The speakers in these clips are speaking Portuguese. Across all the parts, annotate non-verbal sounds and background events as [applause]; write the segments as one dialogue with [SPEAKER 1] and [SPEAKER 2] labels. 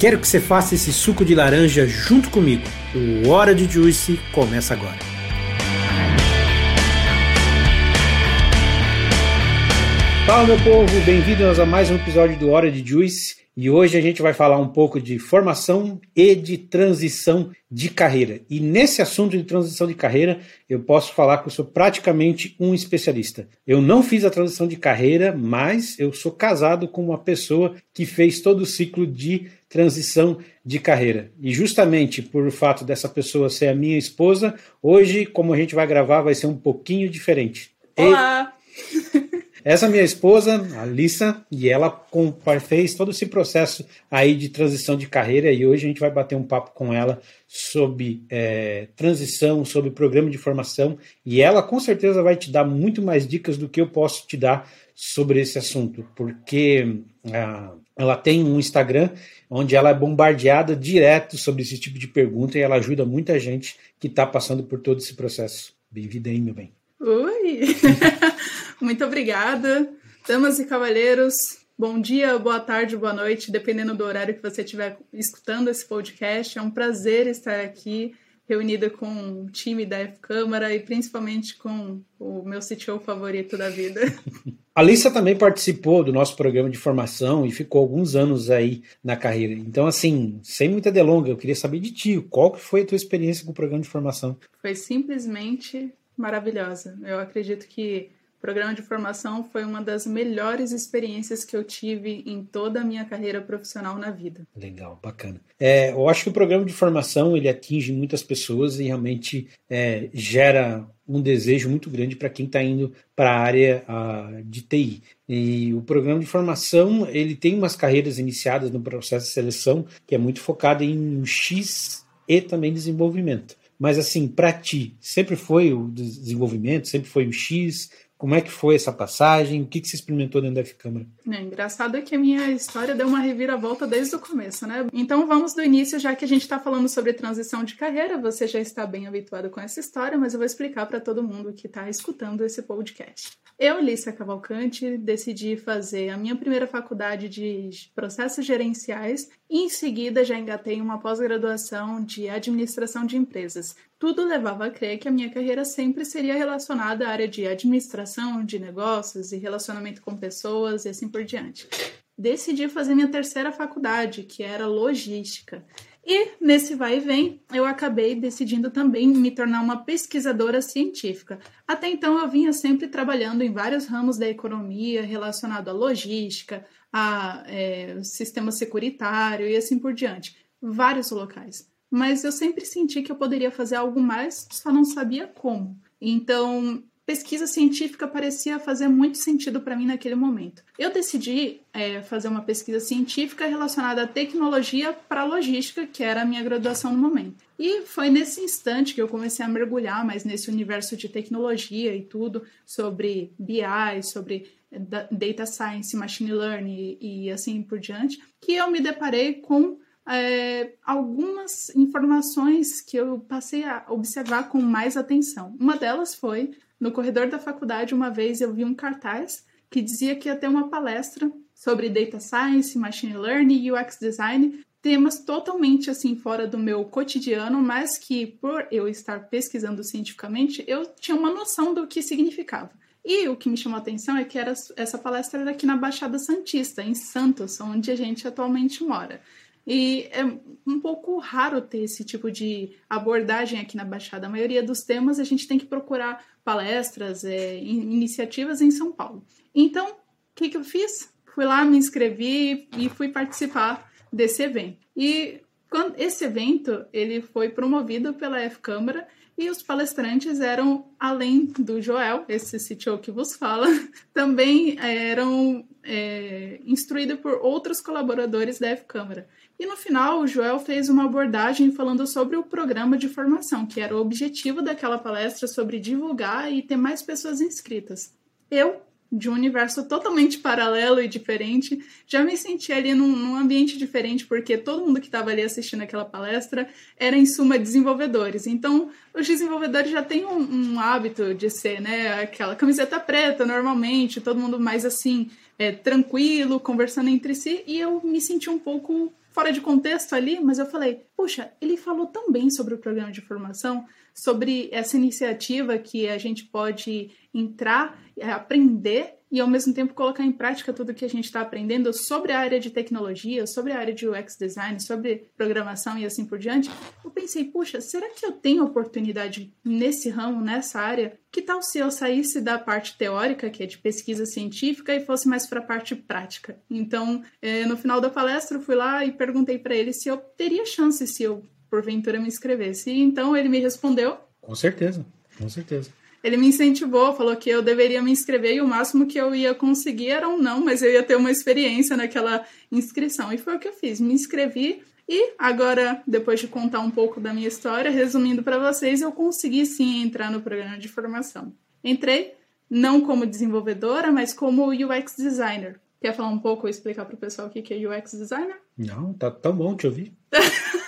[SPEAKER 1] Quero que você faça esse suco de laranja junto comigo. O Hora de Juice começa agora. Fala meu povo, bem-vindos a mais um episódio do Hora de Juice. E hoje a gente vai falar um pouco de formação e de transição de carreira. E nesse assunto de transição de carreira, eu posso falar que eu sou praticamente um especialista. Eu não fiz a transição de carreira, mas eu sou casado com uma pessoa que fez todo o ciclo de transição de carreira. E justamente por o fato dessa pessoa ser a minha esposa, hoje, como a gente vai gravar, vai ser um pouquinho diferente.
[SPEAKER 2] Olá!
[SPEAKER 1] E... [laughs] Essa minha esposa, a Lissa, e ela fez todo esse processo aí de transição de carreira e hoje a gente vai bater um papo com ela sobre é, transição, sobre programa de formação e ela com certeza vai te dar muito mais dicas do que eu posso te dar sobre esse assunto, porque ah, ela tem um Instagram onde ela é bombardeada direto sobre esse tipo de pergunta e ela ajuda muita gente que está passando por todo esse processo. Bem-vinda aí, meu bem.
[SPEAKER 2] Oi! [laughs] Muito obrigada. Damas e cavalheiros, bom dia, boa tarde, boa noite, dependendo do horário que você estiver escutando esse podcast. É um prazer estar aqui reunida com o time da F-Câmara e principalmente com o meu CTO favorito da vida. [laughs]
[SPEAKER 1] A Lissa também participou do nosso programa de formação e ficou alguns anos aí na carreira. Então, assim, sem muita delonga, eu queria saber de ti, qual que foi a tua experiência com o programa de formação?
[SPEAKER 2] Foi simplesmente maravilhosa. Eu acredito que o programa de formação foi uma das melhores experiências que eu tive em toda a minha carreira profissional na vida.
[SPEAKER 1] Legal, bacana. É, eu acho que o programa de formação ele atinge muitas pessoas e realmente é, gera um desejo muito grande para quem está indo para a área uh, de TI. E o programa de formação ele tem umas carreiras iniciadas no processo de seleção que é muito focado em X e também desenvolvimento. Mas assim, para ti, sempre foi o desenvolvimento, sempre foi o X, como é que foi essa passagem? O que, que você experimentou dentro da F-Câmara?
[SPEAKER 2] É, engraçado é que a minha história deu uma reviravolta desde o começo, né? Então vamos do início, já que a gente está falando sobre transição de carreira, você já está bem habituado com essa história, mas eu vou explicar para todo mundo que está escutando esse podcast. Eu, Lícia Cavalcante, decidi fazer a minha primeira faculdade de processos gerenciais e em seguida já engatei uma pós-graduação de administração de empresas, tudo levava a crer que a minha carreira sempre seria relacionada à área de administração, de negócios e relacionamento com pessoas e assim por diante. Decidi fazer minha terceira faculdade, que era logística. E nesse vai e vem, eu acabei decidindo também me tornar uma pesquisadora científica. Até então eu vinha sempre trabalhando em vários ramos da economia relacionado à logística, a é, sistema securitário e assim por diante. Vários locais mas eu sempre senti que eu poderia fazer algo mais, só não sabia como. Então, pesquisa científica parecia fazer muito sentido para mim naquele momento. Eu decidi é, fazer uma pesquisa científica relacionada à tecnologia para logística, que era a minha graduação no momento. E foi nesse instante que eu comecei a mergulhar mais nesse universo de tecnologia e tudo, sobre BI, sobre data science, machine learning e assim por diante, que eu me deparei com é, algumas informações que eu passei a observar com mais atenção. Uma delas foi, no corredor da faculdade, uma vez eu vi um cartaz que dizia que ia ter uma palestra sobre data science, machine learning e UX design, temas totalmente assim fora do meu cotidiano, mas que por eu estar pesquisando cientificamente, eu tinha uma noção do que significava. E o que me chamou a atenção é que era, essa palestra era aqui na Baixada Santista, em Santos, onde a gente atualmente mora. E é um pouco raro ter esse tipo de abordagem aqui na Baixada. A maioria dos temas a gente tem que procurar palestras, é, iniciativas em São Paulo. Então, o que, que eu fiz? Fui lá, me inscrevi e fui participar desse evento. E Quando, esse evento ele foi promovido pela F-Câmara e os palestrantes eram, além do Joel, esse CTO que vos fala, [laughs] também eram é, instruídos por outros colaboradores da F-Câmara. E no final, o Joel fez uma abordagem falando sobre o programa de formação, que era o objetivo daquela palestra sobre divulgar e ter mais pessoas inscritas. Eu, de um universo totalmente paralelo e diferente. Já me senti ali num, num ambiente diferente, porque todo mundo que estava ali assistindo aquela palestra era, em suma, desenvolvedores. Então, os desenvolvedores já têm um, um hábito de ser, né, aquela camiseta preta, normalmente, todo mundo mais assim, é, tranquilo, conversando entre si, e eu me senti um pouco fora de contexto ali, mas eu falei, puxa, ele falou tão bem sobre o programa de formação, sobre essa iniciativa que a gente pode entrar, é, aprender e ao mesmo tempo colocar em prática tudo que a gente está aprendendo sobre a área de tecnologia, sobre a área de UX design, sobre programação e assim por diante, eu pensei, puxa, será que eu tenho oportunidade nesse ramo, nessa área? Que tal se eu saísse da parte teórica, que é de pesquisa científica, e fosse mais para a parte prática? Então, é, no final da palestra, eu fui lá e perguntei para ele se eu teria chance se eu porventura me inscrevesse. E então ele me respondeu.
[SPEAKER 1] Com certeza, com certeza.
[SPEAKER 2] Ele me incentivou, falou que eu deveria me inscrever e o máximo que eu ia conseguir era um não, mas eu ia ter uma experiência naquela inscrição. E foi o que eu fiz, me inscrevi e agora, depois de contar um pouco da minha história, resumindo para vocês, eu consegui sim entrar no programa de formação. Entrei não como desenvolvedora, mas como UX designer. Quer falar um pouco, explicar para o pessoal o que é UX designer?
[SPEAKER 1] Não, tá tão bom te ouvir. [laughs]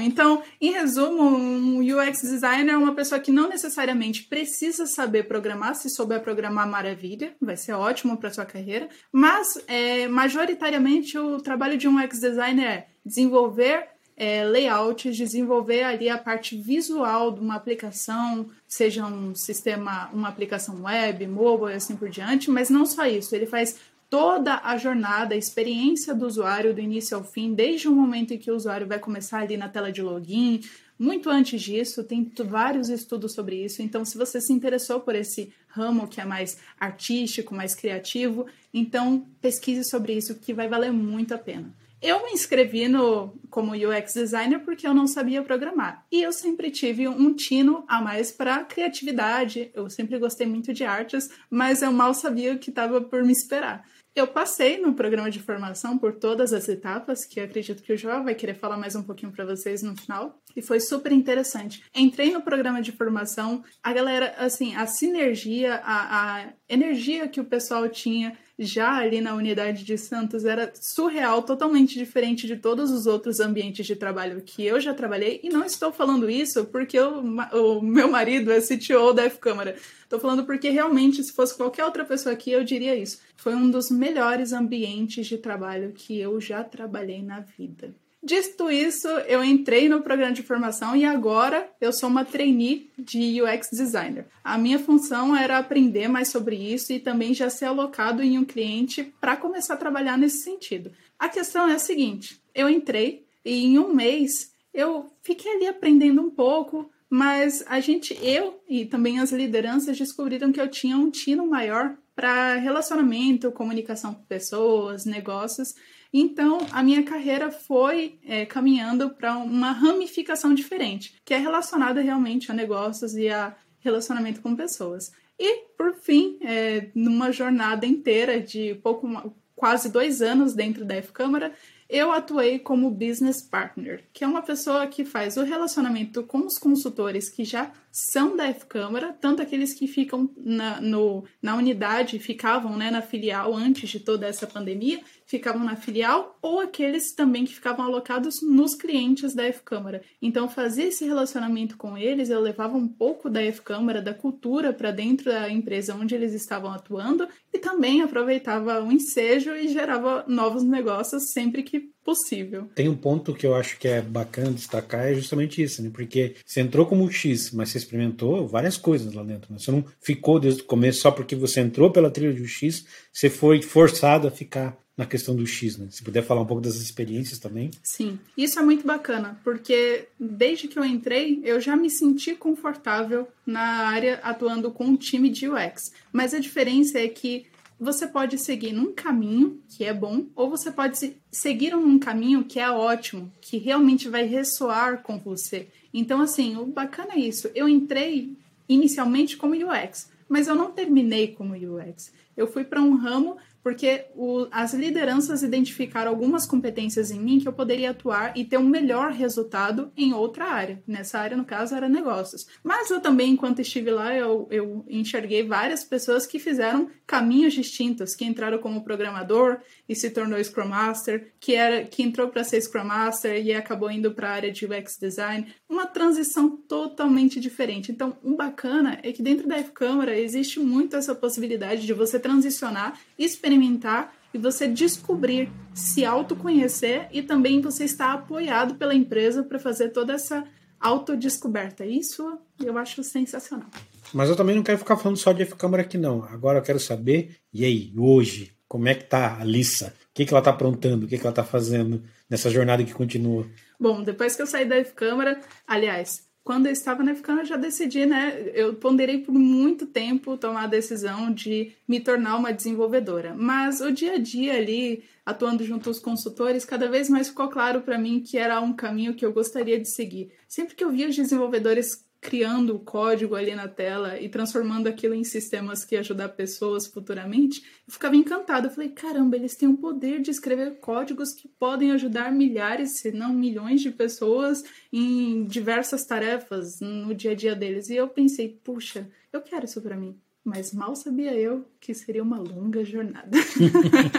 [SPEAKER 2] Então, em resumo, um UX designer é uma pessoa que não necessariamente precisa saber programar, se souber programar, maravilha, vai ser ótimo para sua carreira, mas é, majoritariamente o trabalho de um UX designer é desenvolver é, layouts, desenvolver ali a parte visual de uma aplicação, seja um sistema, uma aplicação web, mobile e assim por diante, mas não só isso, ele faz toda a jornada, a experiência do usuário do início ao fim, desde o momento em que o usuário vai começar ali na tela de login, muito antes disso, tem vários estudos sobre isso. Então, se você se interessou por esse ramo que é mais artístico, mais criativo, então pesquise sobre isso que vai valer muito a pena. Eu me inscrevi no como UX designer porque eu não sabia programar. E eu sempre tive um tino a mais para criatividade. Eu sempre gostei muito de artes, mas eu mal sabia o que estava por me esperar. Eu passei no programa de formação por todas as etapas, que acredito que o João vai querer falar mais um pouquinho para vocês no final, e foi super interessante. Entrei no programa de formação, a galera, assim, a sinergia, a, a energia que o pessoal tinha já ali na unidade de Santos era surreal, totalmente diferente de todos os outros ambientes de trabalho que eu já trabalhei. E não estou falando isso porque eu, o meu marido é CTO da F-Câmara. Estou falando porque realmente, se fosse qualquer outra pessoa aqui, eu diria isso. Foi um dos melhores ambientes de trabalho que eu já trabalhei na vida. Dito isso, eu entrei no programa de formação e agora eu sou uma trainee de UX designer. A minha função era aprender mais sobre isso e também já ser alocado em um cliente para começar a trabalhar nesse sentido. A questão é a seguinte: eu entrei e em um mês eu fiquei ali aprendendo um pouco, mas a gente, eu e também as lideranças descobriram que eu tinha um tino maior para relacionamento, comunicação com pessoas, negócios então, a minha carreira foi é, caminhando para uma ramificação diferente, que é relacionada realmente a negócios e a relacionamento com pessoas. E, por fim, é, numa jornada inteira de pouco quase dois anos dentro da F-Câmara, eu atuei como business partner, que é uma pessoa que faz o relacionamento com os consultores que já são da F-Câmara, tanto aqueles que ficam na, no, na unidade, ficavam né, na filial antes de toda essa pandemia, ficavam na filial, ou aqueles também que ficavam alocados nos clientes da F-Câmara. Então, fazia esse relacionamento com eles, eu levava um pouco da F-Câmara, da cultura, para dentro da empresa onde eles estavam atuando, e também aproveitava o ensejo e gerava novos negócios sempre que possível.
[SPEAKER 1] Tem um ponto que eu acho que é bacana destacar, é justamente isso, né? Porque você entrou como X, mas você experimentou várias coisas lá dentro. Né? Você não ficou desde o começo só porque você entrou pela trilha do X, você foi forçado a ficar na questão do X, né? Se puder falar um pouco das experiências também.
[SPEAKER 2] Sim, isso é muito bacana, porque desde que eu entrei, eu já me senti confortável na área atuando com um time de UX. Mas a diferença é que você pode seguir num caminho que é bom, ou você pode seguir num caminho que é ótimo, que realmente vai ressoar com você. Então, assim, o bacana é isso. Eu entrei inicialmente como UX, mas eu não terminei como UX. Eu fui para um ramo porque o, as lideranças identificaram algumas competências em mim que eu poderia atuar e ter um melhor resultado em outra área. Nessa área, no caso, era negócios. Mas eu também, enquanto estive lá, eu, eu enxerguei várias pessoas que fizeram caminhos distintos, que entraram como programador e se tornou Scrum Master, que, era, que entrou para ser Scrum Master e acabou indo para a área de UX Design. Uma transição totalmente diferente. Então, o bacana é que dentro da F-Câmara existe muito essa possibilidade de você transicionar, experimentar experimentar e você descobrir, se autoconhecer e também você estar apoiado pela empresa para fazer toda essa autodescoberta. Isso eu acho sensacional.
[SPEAKER 1] Mas eu também não quero ficar falando só de F-Câmara aqui, não. Agora eu quero saber, e aí, hoje, como é que tá a Lissa? O que, que ela tá aprontando? O que, que ela tá fazendo nessa jornada que continua?
[SPEAKER 2] Bom, depois que eu saí da F-Câmara, aliás, quando eu estava na FCAN, eu já decidi, né? Eu ponderei por muito tempo tomar a decisão de me tornar uma desenvolvedora. Mas o dia a dia ali, atuando junto aos consultores, cada vez mais ficou claro para mim que era um caminho que eu gostaria de seguir. Sempre que eu via os desenvolvedores criando o código ali na tela e transformando aquilo em sistemas que ajudar pessoas futuramente, eu ficava encantada. Eu falei, caramba, eles têm o poder de escrever códigos que podem ajudar milhares, se não milhões de pessoas em diversas tarefas no dia a dia deles. E eu pensei, puxa, eu quero isso para mim. Mas mal sabia eu que seria uma longa jornada.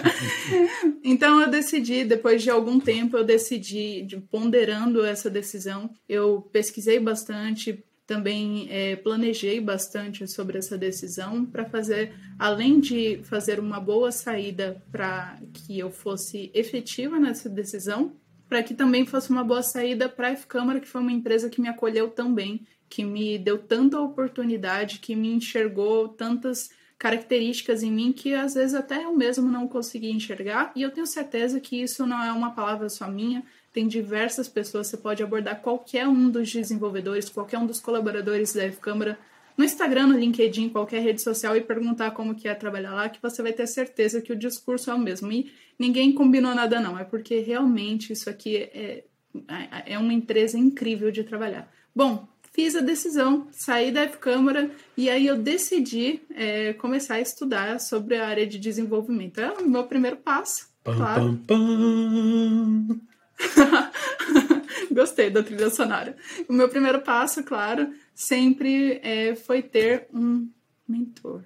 [SPEAKER 2] [laughs] então eu decidi, depois de algum tempo, eu decidi, de, ponderando essa decisão, eu pesquisei bastante, também é, planejei bastante sobre essa decisão para fazer, além de fazer uma boa saída para que eu fosse efetiva nessa decisão, para que também fosse uma boa saída para a F-Câmara, que foi uma empresa que me acolheu tão bem, que me deu tanta oportunidade, que me enxergou tantas características em mim que às vezes até eu mesmo não conseguia enxergar, e eu tenho certeza que isso não é uma palavra só minha, tem diversas pessoas, você pode abordar qualquer um dos desenvolvedores, qualquer um dos colaboradores da F-Câmara no Instagram, no LinkedIn, qualquer rede social e perguntar como que é trabalhar lá, que você vai ter certeza que o discurso é o mesmo. E ninguém combinou nada não, é porque realmente isso aqui é, é, é uma empresa incrível de trabalhar. Bom, fiz a decisão, saí da F-Câmara e aí eu decidi é, começar a estudar sobre a área de desenvolvimento. É o meu primeiro passo, pam, claro. Pam, pam. [laughs] Gostei da trilha sonora. O meu primeiro passo, claro, sempre é, foi ter um mentor.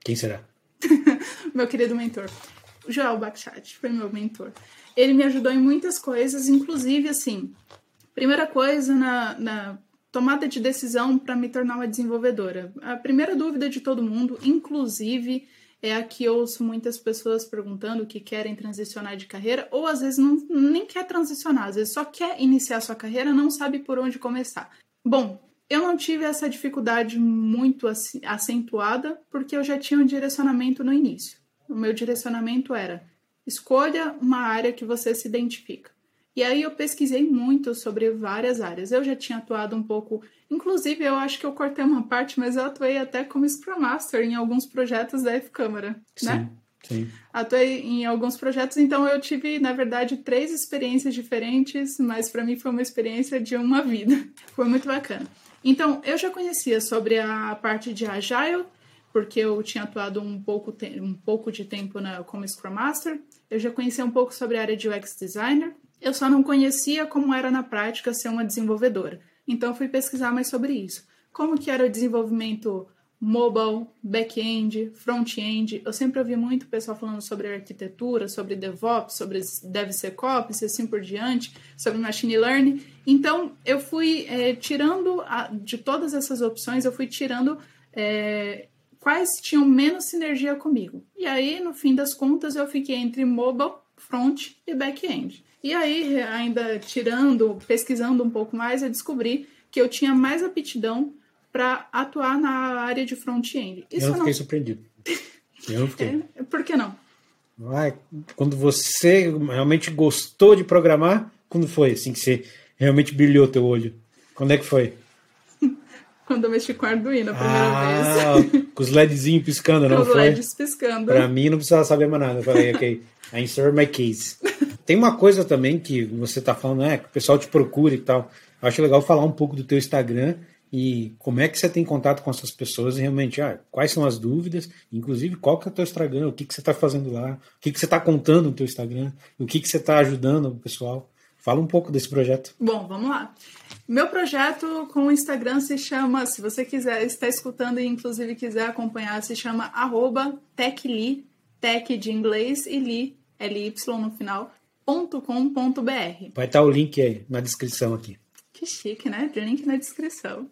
[SPEAKER 1] Quem será? [laughs]
[SPEAKER 2] meu querido mentor. O Joel Bakhshat foi meu mentor. Ele me ajudou em muitas coisas, inclusive, assim, primeira coisa na, na tomada de decisão para me tornar uma desenvolvedora. A primeira dúvida de todo mundo, inclusive é a que ouço muitas pessoas perguntando que querem transicionar de carreira, ou às vezes não, nem quer transicionar, às vezes só quer iniciar sua carreira, não sabe por onde começar. Bom, eu não tive essa dificuldade muito acentuada porque eu já tinha um direcionamento no início. O meu direcionamento era: escolha uma área que você se identifica. E aí eu pesquisei muito sobre várias áreas. Eu já tinha atuado um pouco, inclusive eu acho que eu cortei uma parte, mas eu atuei até como Scrum Master em alguns projetos da F-Câmara, né?
[SPEAKER 1] Sim.
[SPEAKER 2] Atuei em alguns projetos, então eu tive, na verdade, três experiências diferentes, mas para mim foi uma experiência de uma vida. [laughs] Foi muito bacana. Então, eu já conhecia sobre a parte de Agile, porque eu tinha atuado um pouco, um pouco de tempo na, como Scrum Master. Eu já conhecia um pouco sobre a área de UX Designer, eu só não conhecia como era na prática ser uma desenvolvedora. Então fui pesquisar mais sobre isso. Como que era o desenvolvimento mobile, back-end, front-end. Eu sempre ouvi muito pessoal falando sobre arquitetura, sobre DevOps, sobre DevSecOps e assim por diante, sobre machine learning. Então, eu fui é, tirando a, de todas essas opções, eu fui tirando é, quais tinham menos sinergia comigo. E aí, no fim das contas, eu fiquei entre mobile, front e back-end. E aí, ainda tirando, pesquisando um pouco mais, eu descobri que eu tinha mais aptidão para atuar na área de front-end.
[SPEAKER 1] Eu fiquei não... surpreendido. [laughs] Eu fiquei.
[SPEAKER 2] É, por que não?
[SPEAKER 1] Vai, quando você realmente gostou de programar, quando foi assim que você realmente brilhou teu olho? Quando é que foi? [laughs]
[SPEAKER 2] quando eu mexi com Arduino a primeira ah,
[SPEAKER 1] vez. Com os LEDzinhos piscando, não
[SPEAKER 2] com
[SPEAKER 1] foi?
[SPEAKER 2] os LEDs piscando.
[SPEAKER 1] Pra mim não precisava saber mais nada. Eu falei, ok, I insert my case. [laughs] Tem uma coisa também que você tá falando, né? Que o pessoal te procura e tal. Eu acho legal falar um pouco do teu Instagram e como é que você tem contato com essas pessoas e realmente, ah, quais são as dúvidas, inclusive qual que é o teu Instagram, o que, que você está fazendo lá, o que, que você está contando no teu Instagram, o que, que você está ajudando o pessoal. Fala um pouco desse projeto.
[SPEAKER 2] Bom, vamos lá. Meu projeto com o Instagram se chama, se você quiser, está escutando e inclusive quiser acompanhar, se chama arroba techli, tech de inglês e li, L-Y no final, ponto com ponto br.
[SPEAKER 1] Vai estar o link aí na descrição aqui.
[SPEAKER 2] Que chique, né? Link na descrição.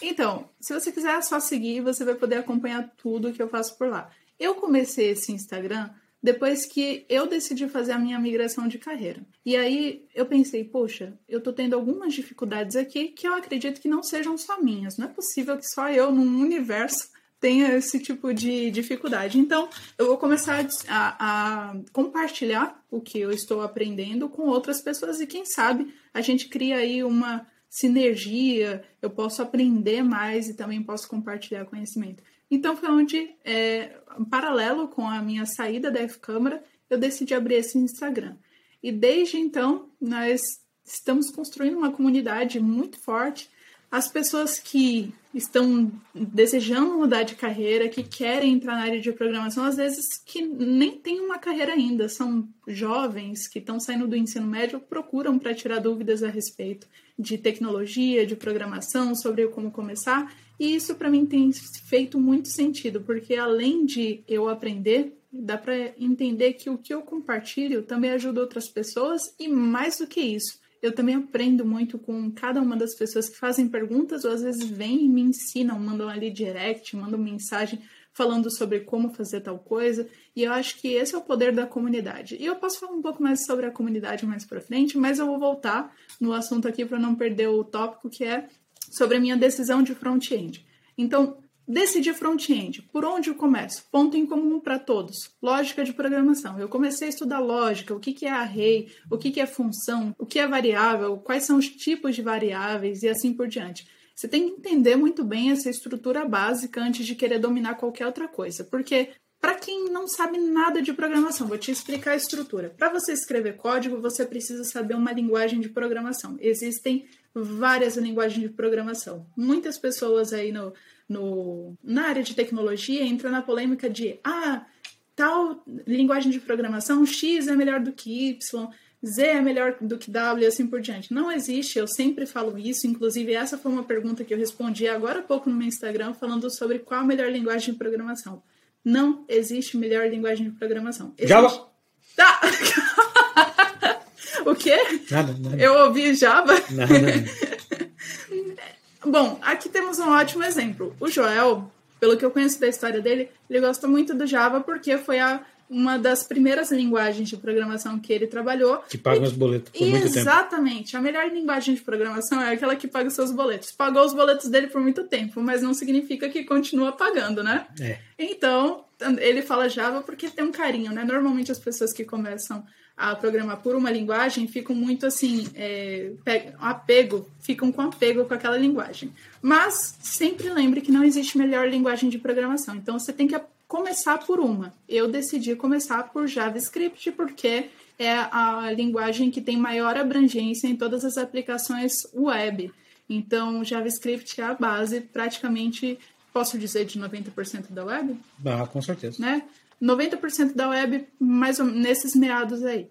[SPEAKER 2] Então, se você quiser só seguir, você vai poder acompanhar tudo que eu faço por lá. Eu comecei esse Instagram depois que eu decidi fazer a minha migração de carreira. E aí eu pensei, poxa, eu tô tendo algumas dificuldades aqui que eu acredito que não sejam só minhas. Não é possível que só eu, num universo, tenha esse tipo de dificuldade. Então, eu vou começar a, a, compartilhar o que eu estou aprendendo com outras pessoas e quem sabe a gente cria aí uma sinergia, eu posso aprender mais e também posso compartilhar conhecimento. Então foi onde, é, paralelo com a minha saída da F-Câmara, eu decidi abrir esse Instagram. E desde então, nós estamos construindo uma comunidade muito forte. As pessoas que estão desejando mudar de carreira, que querem entrar na área de programação, às vezes que nem têm uma carreira ainda, são jovens que estão saindo do ensino médio, procuram para tirar dúvidas a respeito de tecnologia, de programação, sobre como começar. E isso para mim tem feito muito sentido, porque além de eu aprender, dá para entender que o que eu compartilho também ajuda outras pessoas e mais do que isso, eu também aprendo muito com cada uma das pessoas que fazem perguntas ou às vezes vêm e me ensinam, mandam ali direct, mandam mensagem falando sobre como fazer tal coisa, e eu acho que esse é o poder da comunidade. E eu posso falar um pouco mais sobre a comunidade mais para frente, mas eu vou voltar no assunto aqui para não perder o tópico que é sobre a minha decisão de front-end. Então, decidir front-end. Por onde eu começo? Ponto em comum para todos. Lógica de programação. Eu comecei a estudar lógica, o que é array, o que é função, o que é variável, quais são os tipos de variáveis e assim por diante. Você tem que entender muito bem essa estrutura básica antes de querer dominar qualquer outra coisa, porque para quem não sabe nada de programação, vou te explicar a estrutura. Para você escrever código, você precisa saber uma linguagem de programação. Existem várias linguagens de programação. Muitas pessoas aí no, no, na área de tecnologia entram na polêmica de ah, tal linguagem de programação X é melhor do que Y, Z é melhor do que W e assim por diante. Não existe, eu sempre falo isso, inclusive essa foi uma pergunta que eu respondi agora há pouco no meu Instagram falando sobre qual a melhor linguagem de programação. Não existe melhor linguagem de programação. Existe...
[SPEAKER 1] Java!
[SPEAKER 2] Tá! [laughs] O quê?
[SPEAKER 1] Nada, nada.
[SPEAKER 2] Eu ouvi Java?
[SPEAKER 1] Nada.
[SPEAKER 2] Bom, aqui temos um ótimo exemplo. O Joel, pelo que eu conheço da história dele, ele gosta muito do Java porque foi a, uma das primeiras linguagens de programação que ele trabalhou.
[SPEAKER 1] Que paga os boletos por muito tempo.
[SPEAKER 2] Exatamente. A melhor linguagem de programação é aquela que paga os seus boletos. Pagou os boletos dele por muito tempo, mas não significa que continua pagando, né?
[SPEAKER 1] É.
[SPEAKER 2] Então, ele fala Java porque tem um carinho, né? Normalmente as pessoas que começam a programar por uma linguagem ficam muito assim, é, apego, ficam com apego com aquela linguagem. Mas sempre lembre que não existe melhor linguagem de programação. Então você tem que começar por uma. Eu decidi começar por JavaScript porque é a linguagem que tem maior abrangência em todas as aplicações web. Então, JavaScript é a base praticamente, posso dizer, de 90% da web?
[SPEAKER 1] Ah, com certeza.
[SPEAKER 2] Né? 90% da web mais nesses meados aí.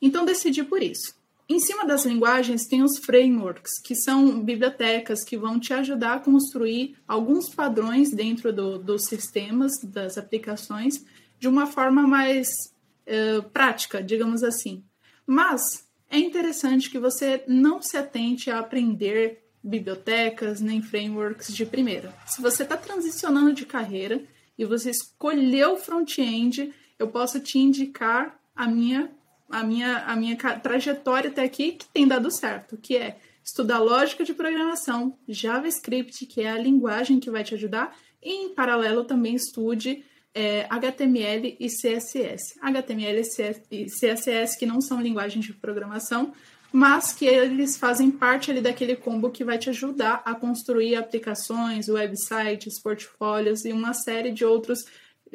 [SPEAKER 2] Então decidi por isso. Em cima das linguagens tem os frameworks, que são bibliotecas que vão te ajudar a construir alguns padrões dentro do, dos sistemas, das aplicações, de uma forma mais uh, prática, digamos assim. Mas é interessante que você não se atente a aprender bibliotecas nem frameworks de primeira. Se você está transicionando de carreira, e você escolheu front-end, eu posso te indicar a minha, a minha, a minha trajetória até aqui que tem dado certo, que é estudar lógica de programação, JavaScript, que é a linguagem que vai te ajudar, e em paralelo também estude é, HTML e CSS. HTML e CSS, que não são linguagens de programação, mas que eles fazem parte ali daquele combo que vai te ajudar a construir aplicações, websites, portfólios e uma série de outros,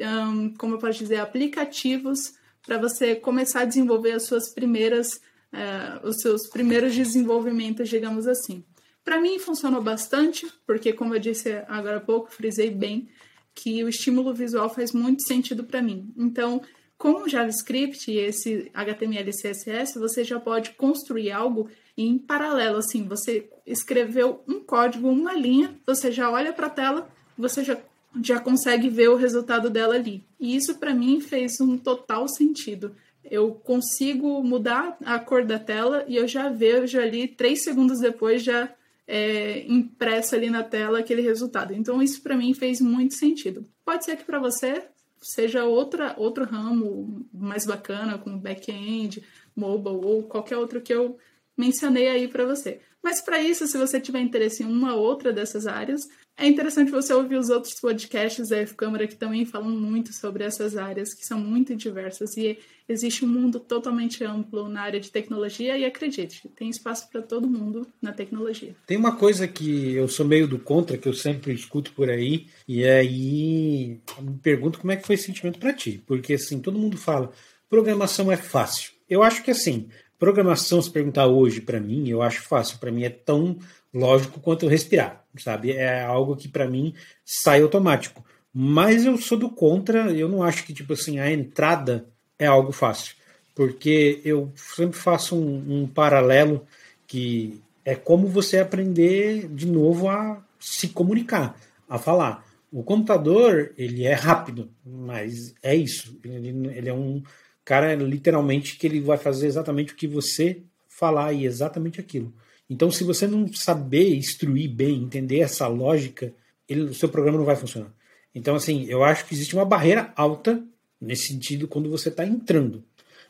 [SPEAKER 2] um, como eu posso dizer, aplicativos para você começar a desenvolver as suas primeiras, uh, os seus primeiros desenvolvimentos, digamos assim. Para mim funcionou bastante, porque como eu disse agora há pouco, frisei bem que o estímulo visual faz muito sentido para mim. Então, com JavaScript e esse HTML e CSS, você já pode construir algo em paralelo. Assim, você escreveu um código, uma linha, você já olha para a tela, você já, já consegue ver o resultado dela ali. E isso para mim fez um total sentido. Eu consigo mudar a cor da tela e eu já vejo ali, três segundos depois, já é, impresso ali na tela aquele resultado. Então, isso para mim fez muito sentido. Pode ser que para você seja outra, outro ramo mais bacana, como back-end, mobile ou qualquer outro que eu mencionei aí para você. Mas para isso, se você tiver interesse em uma ou outra dessas áreas, é interessante você ouvir os outros podcasts da F-Câmara que também falam muito sobre essas áreas, que são muito diversas. E existe um mundo totalmente amplo na área de tecnologia e acredite, tem espaço para todo mundo na tecnologia.
[SPEAKER 1] Tem uma coisa que eu sou meio do contra, que eu sempre escuto por aí, e aí me pergunto como é que foi esse sentimento para ti. Porque assim, todo mundo fala, programação é fácil. Eu acho que assim, programação, se perguntar hoje para mim, eu acho fácil. Para mim é tão lógico quanto respirar, sabe? É algo que para mim sai automático. Mas eu sou do contra, eu não acho que tipo assim a entrada é algo fácil, porque eu sempre faço um, um paralelo que é como você aprender de novo a se comunicar, a falar. O computador ele é rápido, mas é isso. Ele, ele é um cara literalmente que ele vai fazer exatamente o que você falar e exatamente aquilo. Então, se você não saber instruir bem, entender essa lógica, ele, o seu programa não vai funcionar. Então, assim, eu acho que existe uma barreira alta nesse sentido quando você está entrando.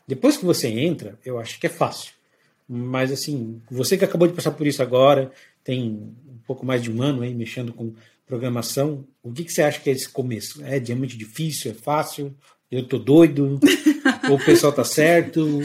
[SPEAKER 1] Depois que você entra, eu acho que é fácil. Mas, assim, você que acabou de passar por isso agora, tem um pouco mais de um ano aí mexendo com programação, o que, que você acha que é esse começo? É muito difícil? É fácil? Eu tô doido? [laughs] o pessoal tá certo?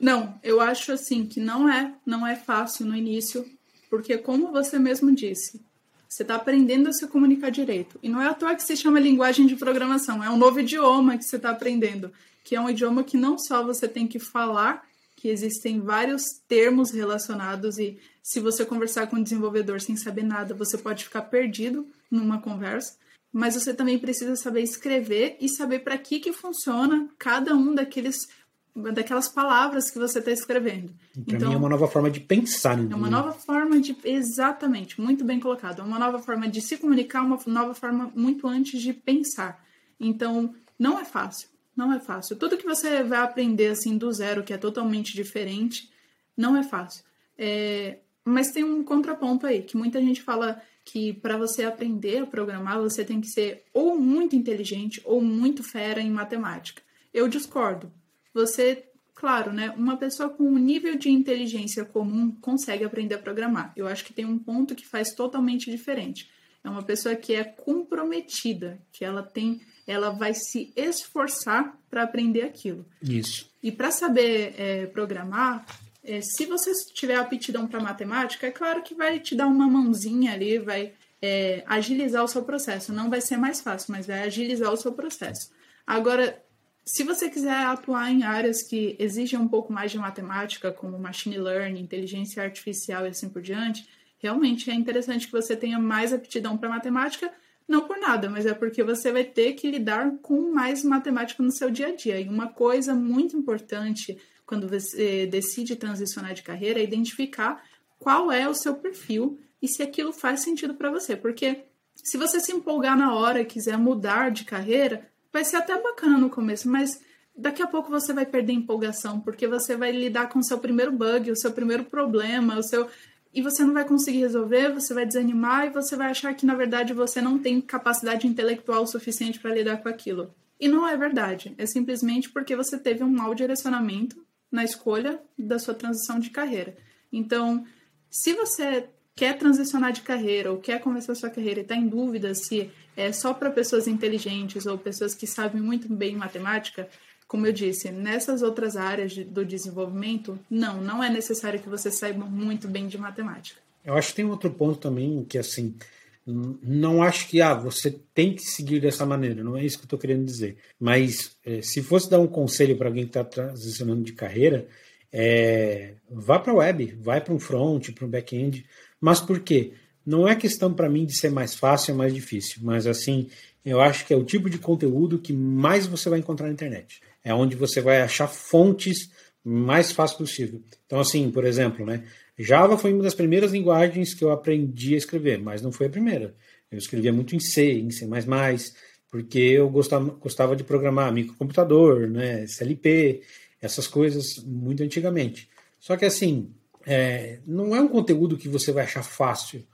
[SPEAKER 2] Não, eu acho assim que não é, não é fácil no início, porque como você mesmo disse, você está aprendendo a se comunicar direito. E não é à toa que se chama linguagem de programação, é um novo idioma que você está aprendendo, que é um idioma que não só você tem que falar, que existem vários termos relacionados e se você conversar com um desenvolvedor sem saber nada, você pode ficar perdido numa conversa, mas você também precisa saber escrever e saber para que que funciona cada um daqueles daquelas palavras que você está escrevendo.
[SPEAKER 1] Para então, mim é uma nova forma de pensar.
[SPEAKER 2] Né? É uma nova forma de. Exatamente, muito bem colocado. É uma nova forma de se comunicar, uma nova forma muito antes de pensar. Então, não é fácil. Não é fácil. Tudo que você vai aprender assim do zero, que é totalmente diferente, não é fácil. É... Mas tem um contraponto aí, que muita gente fala que para você aprender a programar, você tem que ser ou muito inteligente ou muito fera em matemática. Eu discordo você, claro, né, uma pessoa com um nível de inteligência comum consegue aprender a programar. Eu acho que tem um ponto que faz totalmente diferente. É uma pessoa que é comprometida, que ela tem, ela vai se esforçar para aprender aquilo.
[SPEAKER 1] Isso.
[SPEAKER 2] E para saber é, programar, é, se você tiver aptidão para matemática, é claro que vai te dar uma mãozinha ali, vai é, agilizar o seu processo. Não vai ser mais fácil, mas vai agilizar o seu processo. Agora, se você quiser atuar em áreas que exigem um pouco mais de matemática, como machine learning, inteligência artificial e assim por diante, realmente é interessante que você tenha mais aptidão para matemática, não por nada, mas é porque você vai ter que lidar com mais matemática no seu dia a dia. E uma coisa muito importante quando você decide transicionar de carreira é identificar qual é o seu perfil e se aquilo faz sentido para você. Porque se você se empolgar na hora e quiser mudar de carreira, vai ser até bacana no começo, mas daqui a pouco você vai perder empolgação, porque você vai lidar com o seu primeiro bug, o seu primeiro problema, o seu e você não vai conseguir resolver, você vai desanimar e você vai achar que na verdade você não tem capacidade intelectual suficiente para lidar com aquilo. E não é verdade, é simplesmente porque você teve um mau direcionamento na escolha da sua transição de carreira. Então, se você quer transicionar de carreira ou quer começar sua carreira e está em dúvida se é só para pessoas inteligentes ou pessoas que sabem muito bem matemática, como eu disse, nessas outras áreas de, do desenvolvimento, não, não é necessário que você saiba muito bem de matemática.
[SPEAKER 1] Eu acho que tem outro ponto também que assim, não acho que ah, você tem que seguir dessa maneira, não é isso que eu estou querendo dizer. Mas é, se fosse dar um conselho para alguém que está transicionando de carreira, é, vá para a web, vai para um front, para um back-end. Mas por quê? Não é questão para mim de ser mais fácil ou mais difícil, mas assim, eu acho que é o tipo de conteúdo que mais você vai encontrar na internet. É onde você vai achar fontes mais fácil possível. Então, assim, por exemplo, né, Java foi uma das primeiras linguagens que eu aprendi a escrever, mas não foi a primeira. Eu escrevia muito em C, em C++, porque eu gostava, gostava de programar microcomputador, né, SLP, essas coisas muito antigamente. Só que assim, é, não é um conteúdo que você vai achar fácil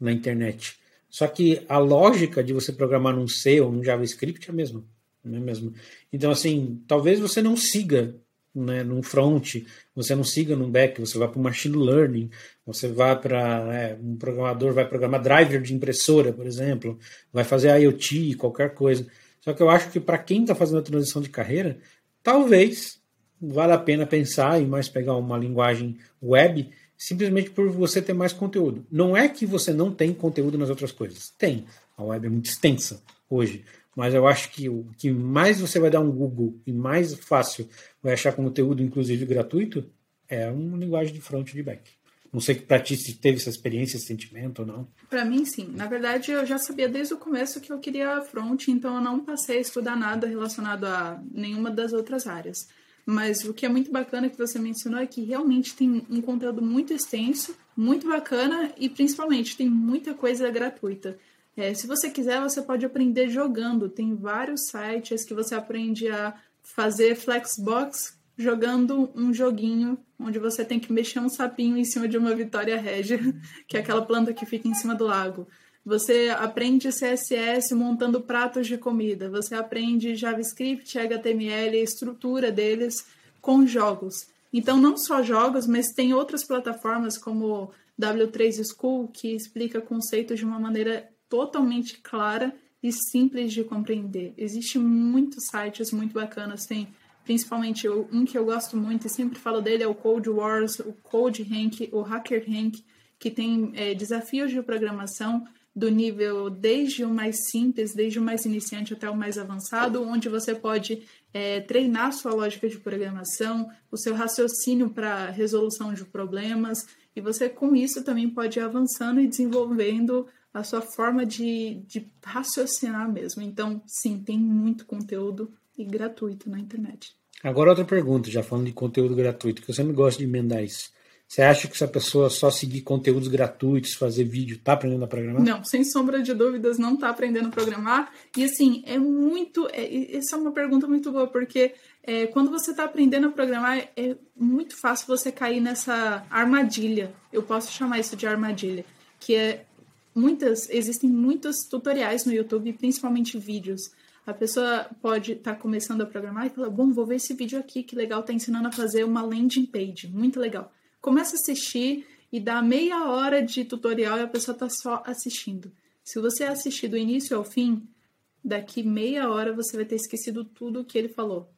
[SPEAKER 1] na internet. Só que a lógica de você programar num C ou num JavaScript é a mesma. É mesmo? Então, assim, talvez você não siga né, num front, você não siga num back, você vai para o machine learning, você vai para é, um programador vai programar driver de impressora, por exemplo, vai fazer IoT, qualquer coisa. Só que eu acho que para quem está fazendo a transição de carreira, talvez vale a pena pensar e mais pegar uma linguagem web simplesmente por você ter mais conteúdo. Não é que você não tem conteúdo nas outras coisas. Tem. A web é muito extensa hoje. Mas eu acho que o que mais você vai dar um Google e mais fácil vai achar conteúdo, inclusive gratuito, é uma linguagem de front e de back. Não sei que para ti se teve essa experiência, esse sentimento ou não.
[SPEAKER 2] Para mim, sim. Na verdade, eu já sabia desde o começo que eu queria front, então eu não passei a estudar nada relacionado a nenhuma das outras áreas. Mas o que é muito bacana que você mencionou é que realmente tem um conteúdo muito extenso, muito bacana e principalmente tem muita coisa gratuita. É, se você quiser, você pode aprender jogando. Tem vários sites que você aprende a fazer Flexbox jogando um joguinho onde você tem que mexer um sapinho em cima de uma Vitória Régia, [laughs] que é aquela planta que fica em cima do lago. Você aprende CSS montando pratos de comida. Você aprende JavaScript, HTML, a estrutura deles com jogos. Então, não só jogos, mas tem outras plataformas como W3 School que explica conceitos de uma maneira totalmente clara e simples de compreender. Existem muitos sites muito bacanas, tem principalmente um que eu gosto muito e sempre falo dele é o Code Wars, o Code Rank, o Hacker Rank, que tem é, desafios de programação do nível desde o mais simples, desde o mais iniciante até o mais avançado, onde você pode é, treinar sua lógica de programação, o seu raciocínio para resolução de problemas, e você com isso também pode ir avançando e desenvolvendo a sua forma de, de raciocinar mesmo. Então, sim, tem muito conteúdo e gratuito na internet.
[SPEAKER 1] Agora outra pergunta, já falando de conteúdo gratuito, que eu sempre gosto de emendar isso. Você acha que se a pessoa só seguir conteúdos gratuitos, fazer vídeo, está aprendendo a programar?
[SPEAKER 2] Não, sem sombra de dúvidas, não está aprendendo a programar. E assim, é muito. É, essa é uma pergunta muito boa, porque é, quando você está aprendendo a programar, é muito fácil você cair nessa armadilha. Eu posso chamar isso de armadilha, que é muitas. Existem muitos tutoriais no YouTube, principalmente vídeos. A pessoa pode estar tá começando a programar e falar: Bom, vou ver esse vídeo aqui, que legal, está ensinando a fazer uma landing page. Muito legal começa a assistir e dá meia hora de tutorial e a pessoa está só assistindo. Se você assistir do início ao fim, daqui meia hora você vai ter esquecido tudo o que ele falou.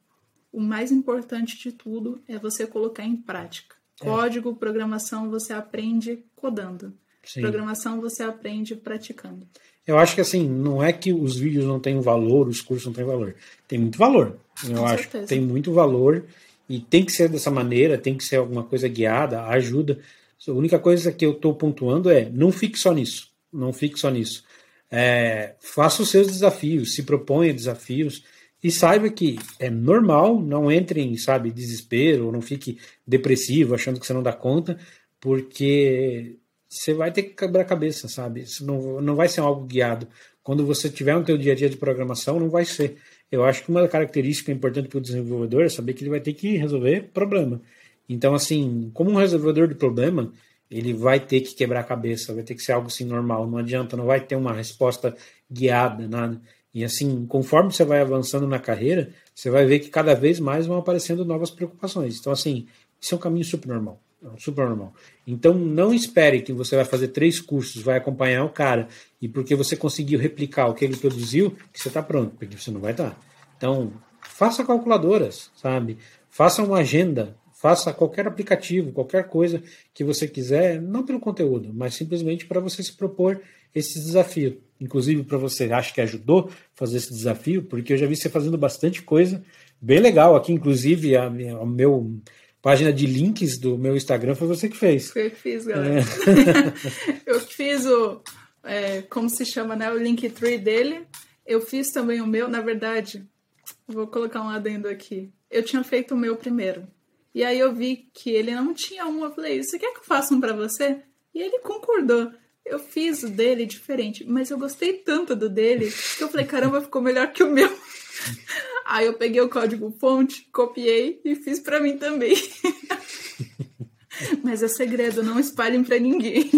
[SPEAKER 2] O mais importante de tudo é você colocar em prática. É. Código, programação você aprende codando. Sim. Programação você aprende praticando.
[SPEAKER 1] Eu acho que assim, não é que os vídeos não têm valor, os cursos não têm valor. Tem muito valor. Eu Com acho certeza. que tem muito valor e tem que ser dessa maneira, tem que ser alguma coisa guiada, ajuda. A única coisa que eu estou pontuando é não fique só nisso. Não fique só nisso. É, faça os seus desafios, se proponha desafios e saiba que é normal, não entre em, sabe, desespero, não fique depressivo, achando que você não dá conta, porque você vai ter que quebrar a cabeça, sabe? Isso não, não vai ser algo guiado. Quando você tiver no teu dia a dia de programação, não vai ser. Eu acho que uma característica importante para o desenvolvedor é saber que ele vai ter que resolver problema. Então, assim, como um resolvedor de problema, ele vai ter que quebrar a cabeça, vai ter que ser algo assim normal. Não adianta, não vai ter uma resposta guiada, nada. E assim, conforme você vai avançando na carreira, você vai ver que cada vez mais vão aparecendo novas preocupações. Então, assim, isso é um caminho super normal. É super normal. Então, não espere que você vai fazer três cursos, vai acompanhar o cara, e porque você conseguiu replicar o que ele produziu, que você está pronto, porque você não vai estar. Tá. Então, faça calculadoras, sabe? Faça uma agenda, faça qualquer aplicativo, qualquer coisa que você quiser, não pelo conteúdo, mas simplesmente para você se propor esse desafio. Inclusive para você, acho que ajudou fazer esse desafio, porque eu já vi você fazendo bastante coisa bem legal aqui, inclusive a, a meu página de links do meu Instagram foi você que fez.
[SPEAKER 2] Foi eu que fiz, galera. É. [laughs] eu fiz o, é, como se chama, né, o Linktree dele. Eu fiz também o meu, na verdade, vou colocar um adendo aqui. Eu tinha feito o meu primeiro. E aí eu vi que ele não tinha um. Eu falei, você quer que eu faça um para você? E ele concordou. Eu fiz o dele diferente, mas eu gostei tanto do dele que eu falei, caramba, ficou melhor que o meu. Aí eu peguei o código fonte, copiei e fiz para mim também. [laughs] mas é segredo, não espalhem para ninguém.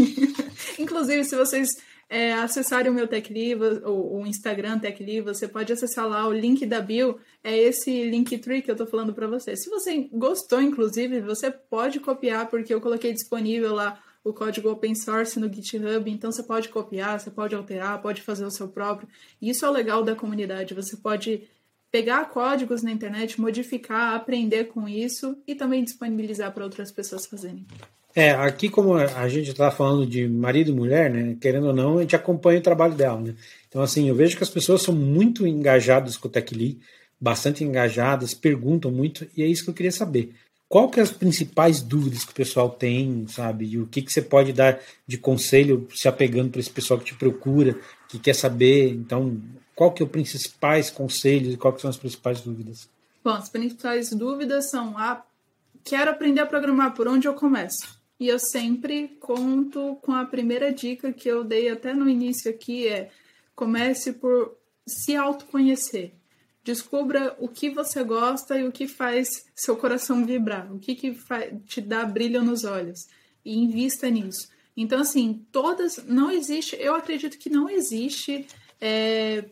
[SPEAKER 2] Inclusive, se vocês é, acessarem o meu TechLive, o, o Instagram TechLive, você pode acessar lá o link da bio, é esse Linktree que eu tô falando para você. Se você gostou, inclusive, você pode copiar, porque eu coloquei disponível lá o código open source no GitHub, então você pode copiar, você pode alterar, pode fazer o seu próprio. Isso é o legal da comunidade, você pode pegar códigos na internet, modificar, aprender com isso e também disponibilizar para outras pessoas fazerem.
[SPEAKER 1] É, aqui como a gente está falando de marido e mulher, né, querendo ou não, a gente acompanha o trabalho dela, né? Então, assim, eu vejo que as pessoas são muito engajadas com o TechLee, bastante engajadas, perguntam muito, e é isso que eu queria saber. Qual que é as principais dúvidas que o pessoal tem, sabe? E o que, que você pode dar de conselho se apegando para esse pessoal que te procura, que quer saber? Então, qual que é os principais conselhos e quais são as principais dúvidas?
[SPEAKER 2] Bom, as principais dúvidas são: ah, quero aprender a programar, por onde eu começo? E eu sempre conto com a primeira dica que eu dei até no início aqui: é comece por se autoconhecer. Descubra o que você gosta e o que faz seu coração vibrar, o que, que te dá brilho nos olhos. E invista nisso. Então, assim, todas. Não existe. Eu acredito que não existe é,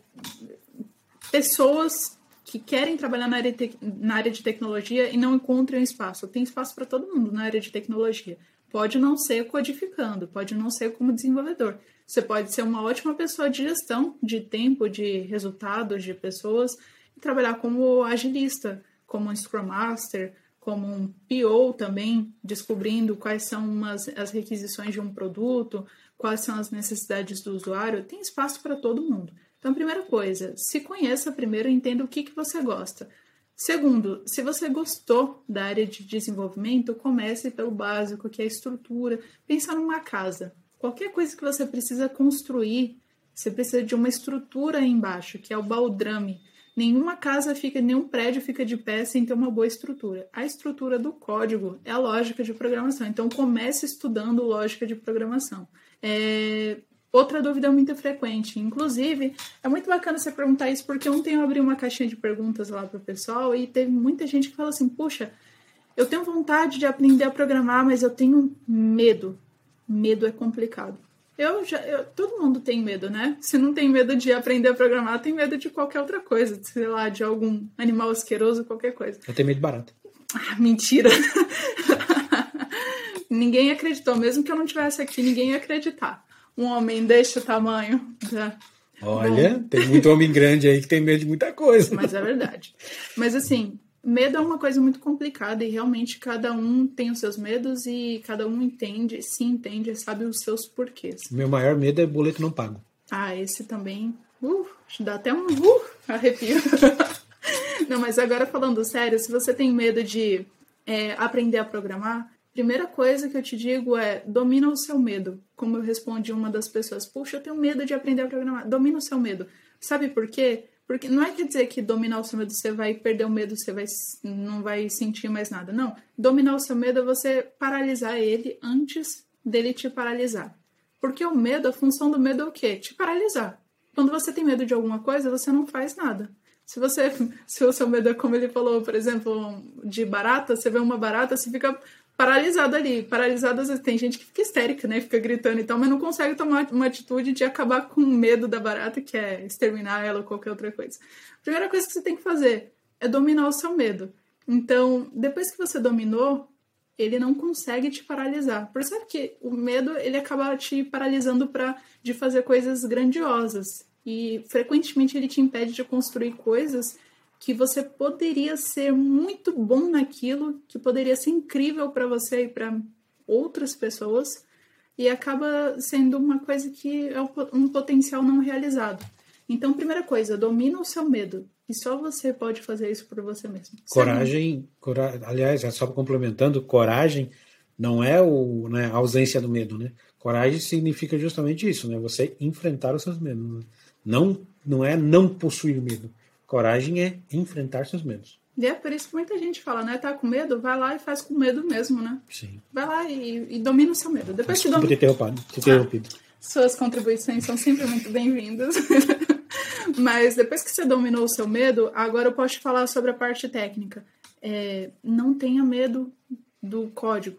[SPEAKER 2] pessoas que querem trabalhar na área, na área de tecnologia e não encontram espaço. Tem espaço para todo mundo na área de tecnologia. Pode não ser codificando, pode não ser como desenvolvedor. Você pode ser uma ótima pessoa de gestão de tempo, de resultados de pessoas e trabalhar como agilista, como um Scrum Master, como um PO também, descobrindo quais são as, as requisições de um produto, quais são as necessidades do usuário, tem espaço para todo mundo. Então, primeira coisa, se conheça primeiro, entenda o que, que você gosta. Segundo, se você gostou da área de desenvolvimento, comece pelo básico, que é a estrutura. Pensa numa casa. Qualquer coisa que você precisa construir, você precisa de uma estrutura aí embaixo, que é o baldrame. Nenhuma casa fica, nenhum prédio fica de pé sem ter uma boa estrutura. A estrutura do código é a lógica de programação. Então comece estudando lógica de programação. É, outra dúvida muito frequente. Inclusive, é muito bacana você perguntar isso, porque ontem eu abri uma caixinha de perguntas lá para o pessoal e teve muita gente que fala assim: puxa, eu tenho vontade de aprender a programar, mas eu tenho medo. Medo é complicado. Eu já, eu, todo mundo tem medo, né? Se não tem medo de aprender a programar, tem medo de qualquer outra coisa, sei lá, de algum animal asqueroso, qualquer coisa.
[SPEAKER 1] Eu tenho medo barato.
[SPEAKER 2] Ah, mentira! [laughs] ninguém acreditou, mesmo que eu não tivesse aqui, ninguém ia acreditar. Um homem deste tamanho. Já.
[SPEAKER 1] Olha, Bom. tem muito homem grande aí que tem medo de muita coisa.
[SPEAKER 2] Mas é verdade. Mas assim, medo é uma coisa muito complicada e realmente cada um tem os seus medos e cada um entende, se entende, sabe os seus porquês.
[SPEAKER 1] Meu maior medo é boleto não pago.
[SPEAKER 2] Ah, esse também. Uh, dá até um uh, arrepio. [laughs] não, mas agora falando sério, se você tem medo de é, aprender a programar, Primeira coisa que eu te digo é domina o seu medo. Como eu respondi uma das pessoas, puxa, eu tenho medo de aprender a programar. Domina o seu medo. Sabe por quê? Porque não é quer dizer que dominar o seu medo você vai perder o medo, você vai, não vai sentir mais nada. Não. Dominar o seu medo é você paralisar ele antes dele te paralisar. Porque o medo, a função do medo é o quê? Te paralisar. Quando você tem medo de alguma coisa, você não faz nada. Se você, se o seu medo é como ele falou, por exemplo, de barata, você vê uma barata, você fica paralisado ali. Paralisado, às vezes tem gente que fica histérica, né? Fica gritando e tal, mas não consegue tomar uma atitude de acabar com o medo da barata, que é exterminar ela ou qualquer outra coisa. A primeira coisa que você tem que fazer é dominar o seu medo. Então, depois que você dominou, ele não consegue te paralisar. Percebe que o medo, ele acaba te paralisando para de fazer coisas grandiosas. E frequentemente ele te impede de construir coisas que você poderia ser muito bom naquilo, que poderia ser incrível para você e para outras pessoas, e acaba sendo uma coisa que é um potencial não realizado. Então, primeira coisa, domina o seu medo. E só você pode fazer isso por você mesmo.
[SPEAKER 1] Coragem, cora... aliás, só complementando, coragem não é o, né, a ausência do medo, né? Coragem significa justamente isso, né? Você enfrentar os seus medos. Né? Não, não é não possuir medo. Coragem é enfrentar seus medos.
[SPEAKER 2] E é por isso que muita gente fala, né? Tá com medo? Vai lá e faz com medo mesmo, né?
[SPEAKER 1] Sim.
[SPEAKER 2] Vai lá e, e domina o seu medo. Depois
[SPEAKER 1] Desculpa que domina... ter interrompido.
[SPEAKER 2] Suas contribuições são sempre muito bem-vindas. [laughs] Mas depois que você dominou o seu medo, agora eu posso te falar sobre a parte técnica. É, não tenha medo do código.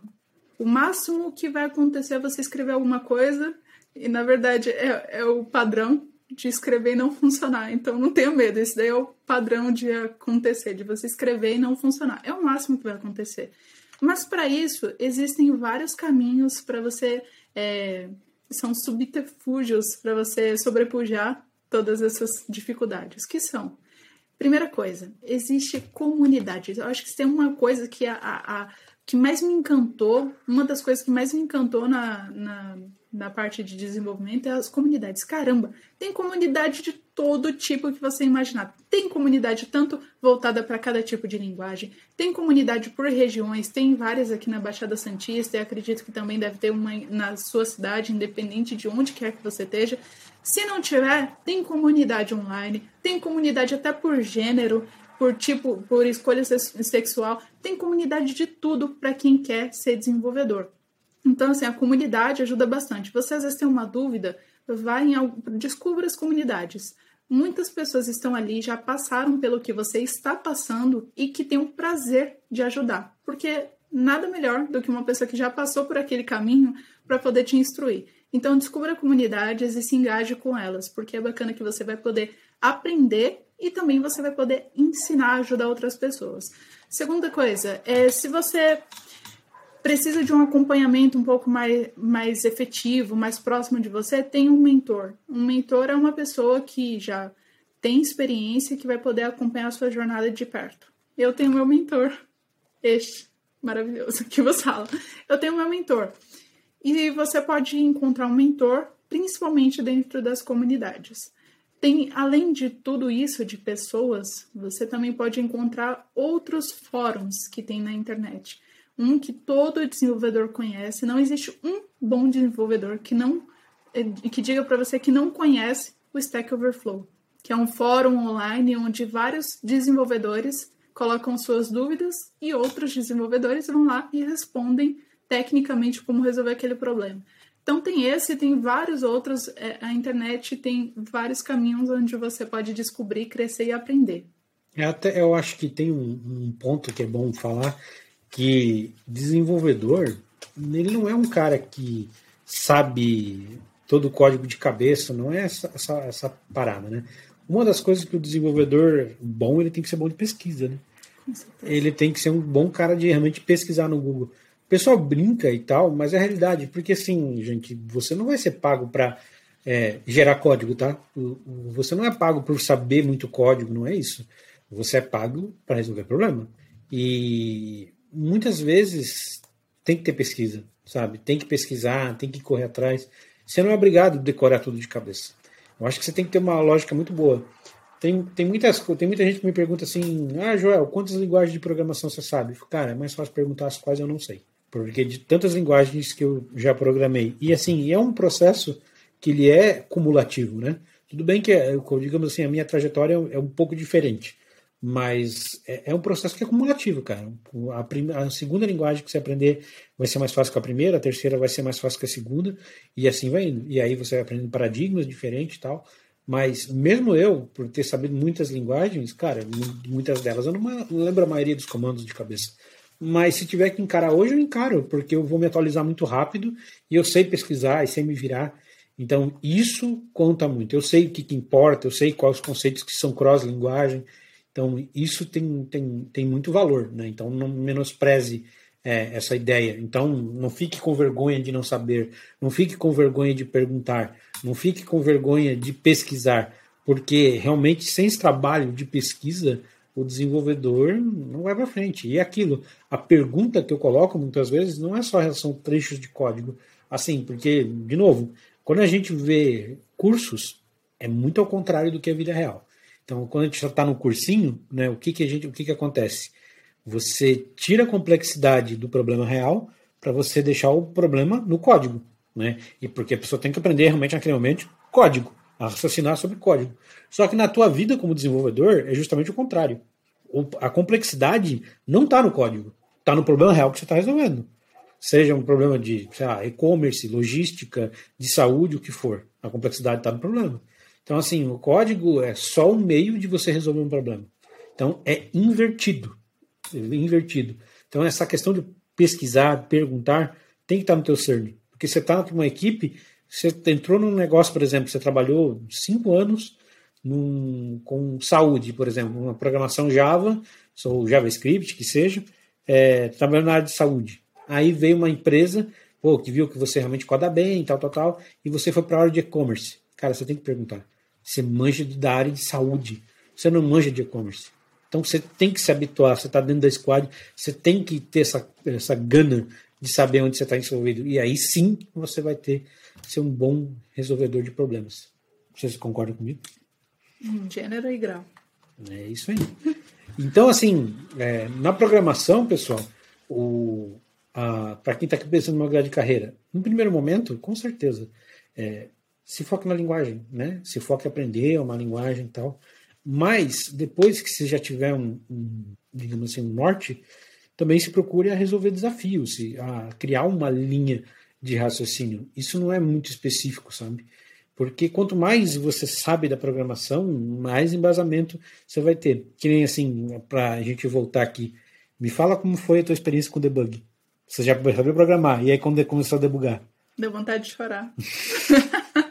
[SPEAKER 2] O máximo que vai acontecer é você escrever alguma coisa e, na verdade, é, é o padrão de escrever e não funcionar. Então não tenha medo, esse daí é o padrão de acontecer, de você escrever e não funcionar. É o máximo que vai acontecer. Mas para isso, existem vários caminhos para você. É, são subterfúgios para você sobrepujar todas essas dificuldades. Que são? Primeira coisa, existe comunidade. Eu acho que tem uma coisa que a, a, a que mais me encantou, uma das coisas que mais me encantou na, na na parte de desenvolvimento é as comunidades. Caramba, tem comunidade de todo tipo que você imaginar. Tem comunidade tanto voltada para cada tipo de linguagem, tem comunidade por regiões, tem várias aqui na Baixada Santista e acredito que também deve ter uma na sua cidade, independente de onde quer que você esteja. Se não tiver, tem comunidade online, tem comunidade até por gênero, por tipo, por escolha sexual, tem comunidade de tudo para quem quer ser desenvolvedor. Então, assim, a comunidade ajuda bastante. Você às vezes tem uma dúvida, vai em descubra as comunidades. Muitas pessoas estão ali, já passaram pelo que você está passando e que tem o prazer de ajudar. Porque nada melhor do que uma pessoa que já passou por aquele caminho para poder te instruir. Então, descubra comunidades e se engaje com elas, porque é bacana que você vai poder aprender e também você vai poder ensinar, ajudar outras pessoas. Segunda coisa, é se você precisa de um acompanhamento um pouco mais, mais efetivo, mais próximo de você, tem um mentor. Um mentor é uma pessoa que já tem experiência que vai poder acompanhar a sua jornada de perto. Eu tenho meu mentor, este maravilhoso que você fala. Eu tenho meu mentor. E você pode encontrar um mentor, principalmente dentro das comunidades. Tem, além de tudo isso de pessoas, você também pode encontrar outros fóruns que tem na internet um que todo desenvolvedor conhece. Não existe um bom desenvolvedor que não que diga para você que não conhece o Stack Overflow, que é um fórum online onde vários desenvolvedores colocam suas dúvidas e outros desenvolvedores vão lá e respondem tecnicamente como resolver aquele problema. Então tem esse, tem vários outros. É, a internet tem vários caminhos onde você pode descobrir, crescer e aprender.
[SPEAKER 1] É até, eu acho que tem um, um ponto que é bom falar, que desenvolvedor, ele não é um cara que sabe todo o código de cabeça, não é essa, essa, essa parada, né? Uma das coisas que o desenvolvedor bom, ele tem que ser bom de pesquisa, né? Ele tem que ser um bom cara de realmente pesquisar no Google. O pessoal brinca e tal, mas é a realidade, porque assim, gente, você não vai ser pago para é, gerar código, tá? Você não é pago por saber muito código, não é isso. Você é pago para resolver problema. E muitas vezes tem que ter pesquisa, sabe? Tem que pesquisar, tem que correr atrás. Você não é obrigado a decorar tudo de cabeça. Eu acho que você tem que ter uma lógica muito boa. Tem, tem, muitas, tem muita gente que me pergunta assim: Ah, Joel, quantas linguagens de programação você sabe? Cara, é mais fácil perguntar as quais eu não sei. Porque de tantas linguagens que eu já programei. E assim, é um processo que ele é cumulativo, né? Tudo bem que, é, digamos assim, a minha trajetória é um pouco diferente. Mas é, é, um processo que é cumulativo, cara. A, prim, a, segunda linguagem que você aprender vai ser mais fácil que a primeira, a terceira vai ser mais fácil que a segunda, e assim vai indo. E aí você vai aprendendo paradigmas diferentes e tal. Mas mesmo eu, por ter sabido muitas linguagens, cara, muitas delas eu não, lembro a maioria dos comandos de cabeça. Mas se tiver que encarar hoje, eu encaro, porque eu vou me atualizar muito rápido e eu sei pesquisar e sei me virar. Então, isso conta muito. Eu sei o que, que importa, eu sei quais os conceitos que são cross-linguagem, então, isso tem, tem, tem muito valor, né? Então, não menospreze é, essa ideia. Então, não fique com vergonha de não saber, não fique com vergonha de perguntar, não fique com vergonha de pesquisar, porque realmente, sem esse trabalho de pesquisa, o desenvolvedor não vai para frente. E é aquilo, a pergunta que eu coloco muitas vezes não é só relação trechos de código, assim, porque, de novo, quando a gente vê cursos, é muito ao contrário do que a vida real. Então, quando a gente está no cursinho, né, o que, que a gente, o que, que acontece? Você tira a complexidade do problema real para você deixar o problema no código, né? E porque a pessoa tem que aprender realmente naquele momento código, a raciocinar sobre código. Só que na tua vida como desenvolvedor é justamente o contrário. A complexidade não está no código, está no problema real que você está resolvendo. Seja um problema de e-commerce, logística, de saúde, o que for. A complexidade está no problema. Então, assim, o código é só um meio de você resolver um problema. Então, é invertido. Invertido. Então, essa questão de pesquisar, perguntar, tem que estar no teu CERN. Porque você está numa equipe, você entrou num negócio, por exemplo, você trabalhou cinco anos num, com saúde, por exemplo, uma programação Java, ou JavaScript, que seja, é, trabalhando na área de saúde. Aí veio uma empresa, pô, que viu que você realmente coda bem, tal, tal, tal, e você foi para a área de e-commerce. Cara, você tem que perguntar. Você manja da área de saúde. Você não manja de e-commerce. Então você tem que se habituar. Você está dentro da squad, você tem que ter essa, essa gana de saber onde você está envolvido. E aí sim você vai ter ser um bom resolvedor de problemas. Vocês concordam comigo?
[SPEAKER 2] Gênero e grau.
[SPEAKER 1] É isso aí. Então, assim, é, na programação, pessoal, para quem está pensando numa grade de carreira, no primeiro momento, com certeza, é, se foca na linguagem, né? Se foca em aprender uma linguagem e tal. Mas depois que você já tiver um, um, digamos assim, um norte, também se procure a resolver desafios, a criar uma linha de raciocínio. Isso não é muito específico, sabe? Porque quanto mais você sabe da programação, mais embasamento você vai ter. Que nem assim, para a gente voltar aqui, me fala como foi a tua experiência com debug. Você já sabia programar, e aí quando começou a debugar?
[SPEAKER 2] Deu vontade de chorar. [laughs]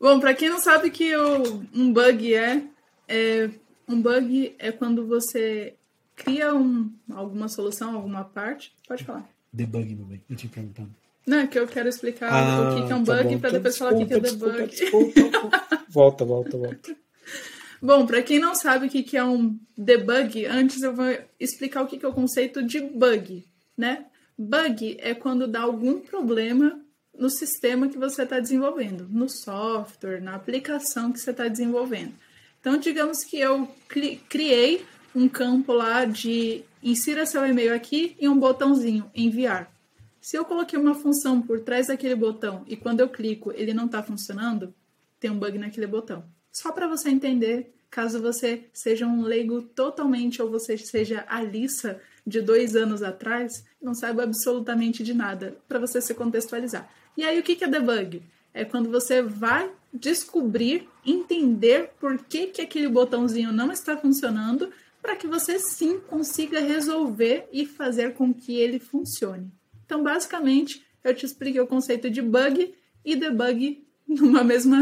[SPEAKER 2] Bom, para quem não sabe que o, um bug é, é, um bug é quando você cria um, alguma solução, alguma parte. Pode falar.
[SPEAKER 1] Debug, meu bem. Eu te perguntando.
[SPEAKER 2] Não, é que eu quero explicar ah, o que é um tá bug para depois falar o que é debug.
[SPEAKER 1] Desculpa, desculpa. volta, volta, volta. [laughs]
[SPEAKER 2] Bom, para quem não sabe o que é um debug, antes eu vou explicar o que é o conceito de bug, né? Bug é quando dá algum problema no sistema que você está desenvolvendo, no software, na aplicação que você está desenvolvendo. Então, digamos que eu criei um campo lá de insira seu e-mail aqui e um botãozinho enviar. Se eu coloquei uma função por trás daquele botão e quando eu clico ele não está funcionando, tem um bug naquele botão. Só para você entender, caso você seja um leigo totalmente ou você seja a Lisa de dois anos atrás, não saiba absolutamente de nada, para você se contextualizar. E aí, o que é debug? É quando você vai descobrir, entender por que, que aquele botãozinho não está funcionando, para que você sim consiga resolver e fazer com que ele funcione. Então, basicamente, eu te expliquei o conceito de bug e debug [laughs] numa mesma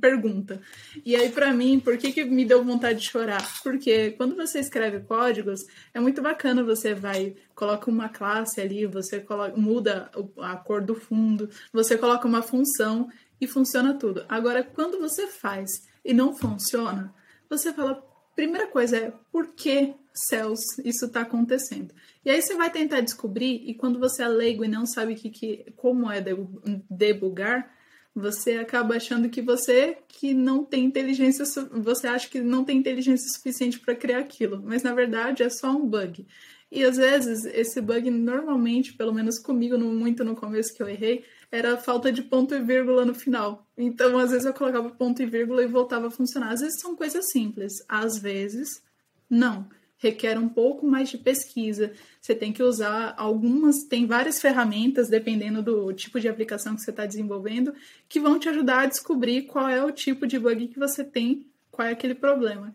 [SPEAKER 2] pergunta. E aí, para mim, por que, que me deu vontade de chorar? Porque quando você escreve códigos, é muito bacana. Você vai, coloca uma classe ali, você coloca, muda a cor do fundo, você coloca uma função e funciona tudo. Agora, quando você faz e não funciona, você fala, primeira coisa é por que céus isso está acontecendo? E aí você vai tentar descobrir, e quando você é leigo e não sabe que, que, como é debugar, você acaba achando que você que não tem inteligência, você acha que não tem inteligência suficiente para criar aquilo, mas na verdade é só um bug. E às vezes esse bug normalmente, pelo menos comigo, no, muito no começo que eu errei, era falta de ponto e vírgula no final. Então às vezes eu colocava ponto e vírgula e voltava a funcionar. Às vezes são coisas simples, às vezes não requer um pouco mais de pesquisa. Você tem que usar algumas, tem várias ferramentas, dependendo do tipo de aplicação que você está desenvolvendo, que vão te ajudar a descobrir qual é o tipo de bug que você tem, qual é aquele problema.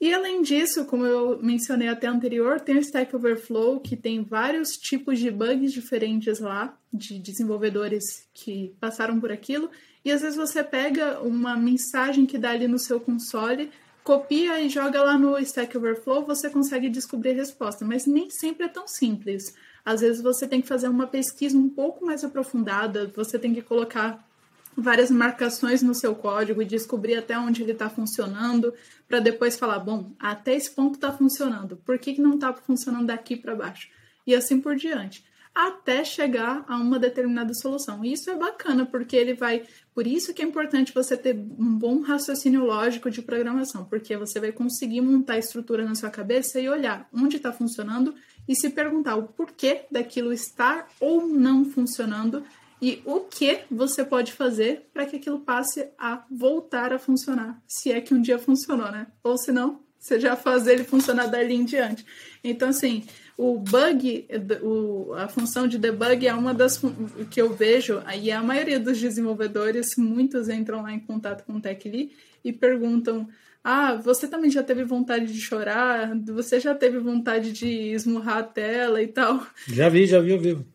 [SPEAKER 2] E além disso, como eu mencionei até anterior, tem o Stack Overflow, que tem vários tipos de bugs diferentes lá, de desenvolvedores que passaram por aquilo. E às vezes você pega uma mensagem que dá ali no seu console, copia e joga lá no Stack Overflow, você consegue descobrir a resposta, mas nem sempre é tão simples. Às vezes você tem que fazer uma pesquisa um pouco mais aprofundada, você tem que colocar várias marcações no seu código e descobrir até onde ele está funcionando, para depois falar, bom, até esse ponto está funcionando, por que, que não está funcionando daqui para baixo? E assim por diante, até chegar a uma determinada solução. Isso é bacana, porque ele vai. Por isso que é importante você ter um bom raciocínio lógico de programação, porque você vai conseguir montar a estrutura na sua cabeça e olhar onde está funcionando e se perguntar o porquê daquilo estar ou não funcionando e o que você pode fazer para que aquilo passe a voltar a funcionar, se é que um dia funcionou, né? Ou se não, você já faz ele funcionar dali em diante. Então, assim, o bug, o, a função de debug é uma das que eu vejo, e a maioria dos desenvolvedores, muitos entram lá em contato com o TechLee e perguntam ah, você também já teve vontade de chorar? Você já teve vontade de esmurrar a tela e tal?
[SPEAKER 1] Já vi, já vi ao vivo.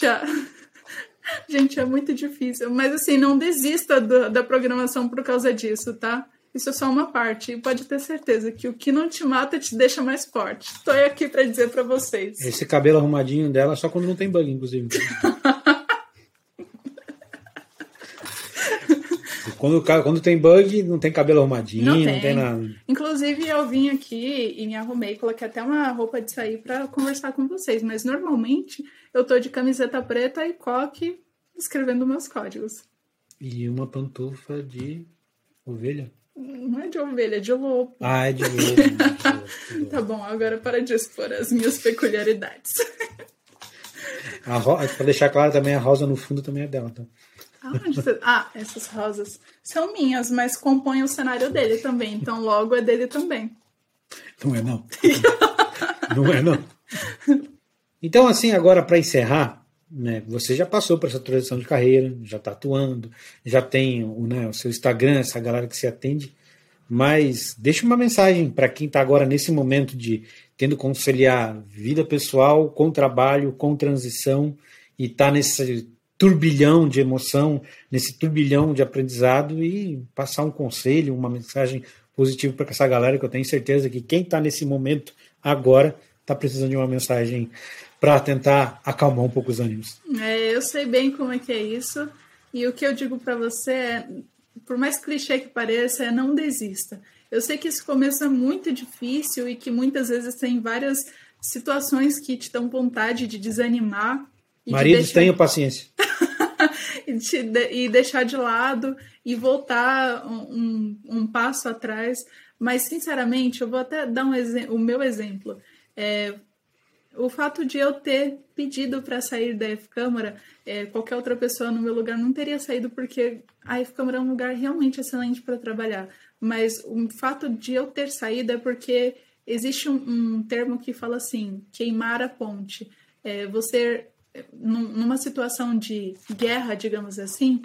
[SPEAKER 2] Já. [laughs] Gente, é muito difícil. Mas assim, não desista do, da programação por causa disso, tá? Isso é só uma parte. E pode ter certeza que o que não te mata te deixa mais forte. Estou aqui para dizer para vocês.
[SPEAKER 1] Esse cabelo arrumadinho dela só quando não tem bug, inclusive. [laughs] quando, quando tem bug, não tem cabelo arrumadinho, não tem. não tem nada.
[SPEAKER 2] Inclusive, eu vim aqui e me arrumei, coloquei até uma roupa de sair para conversar com vocês. Mas normalmente eu tô de camiseta preta e coque escrevendo meus códigos.
[SPEAKER 1] E uma pantufa de ovelha?
[SPEAKER 2] Não é de ovelha, é de lobo.
[SPEAKER 1] Ah, é de lobo. [laughs]
[SPEAKER 2] tá bom, agora para de expor as minhas peculiaridades.
[SPEAKER 1] A ro... Pra deixar claro também, a rosa no fundo também é dela. Tá?
[SPEAKER 2] Você... Ah, essas rosas são minhas, mas compõem o cenário dele também. Então logo é dele também.
[SPEAKER 1] Não é não. não é não. [laughs] Então, assim, agora para encerrar, né, você já passou por essa transição de carreira, já está atuando, já tem né, o seu Instagram, essa galera que se atende, mas deixa uma mensagem para quem está agora nesse momento de tendo que conciliar vida pessoal com trabalho, com transição e está nesse turbilhão de emoção, nesse turbilhão de aprendizado e passar um conselho, uma mensagem positiva para essa galera que eu tenho certeza que quem está nesse momento agora está precisando de uma mensagem para tentar acalmar um pouco os ânimos.
[SPEAKER 2] É, eu sei bem como é que é isso. E o que eu digo para você é, por mais clichê que pareça, é não desista. Eu sei que esse começo é muito difícil e que muitas vezes tem várias situações que te dão vontade de desanimar.
[SPEAKER 1] Maridos, deixar... tenham paciência. [laughs]
[SPEAKER 2] e, de... e, deixar de lado e voltar um, um, passo atrás. Mas, sinceramente, eu vou até dar um o meu exemplo. É, o fato de eu ter pedido para sair da F-Câmara, é, qualquer outra pessoa no meu lugar não teria saído, porque a F-Câmara é um lugar realmente excelente para trabalhar. Mas o fato de eu ter saído é porque existe um, um termo que fala assim: queimar a ponte. É, você, numa situação de guerra, digamos assim,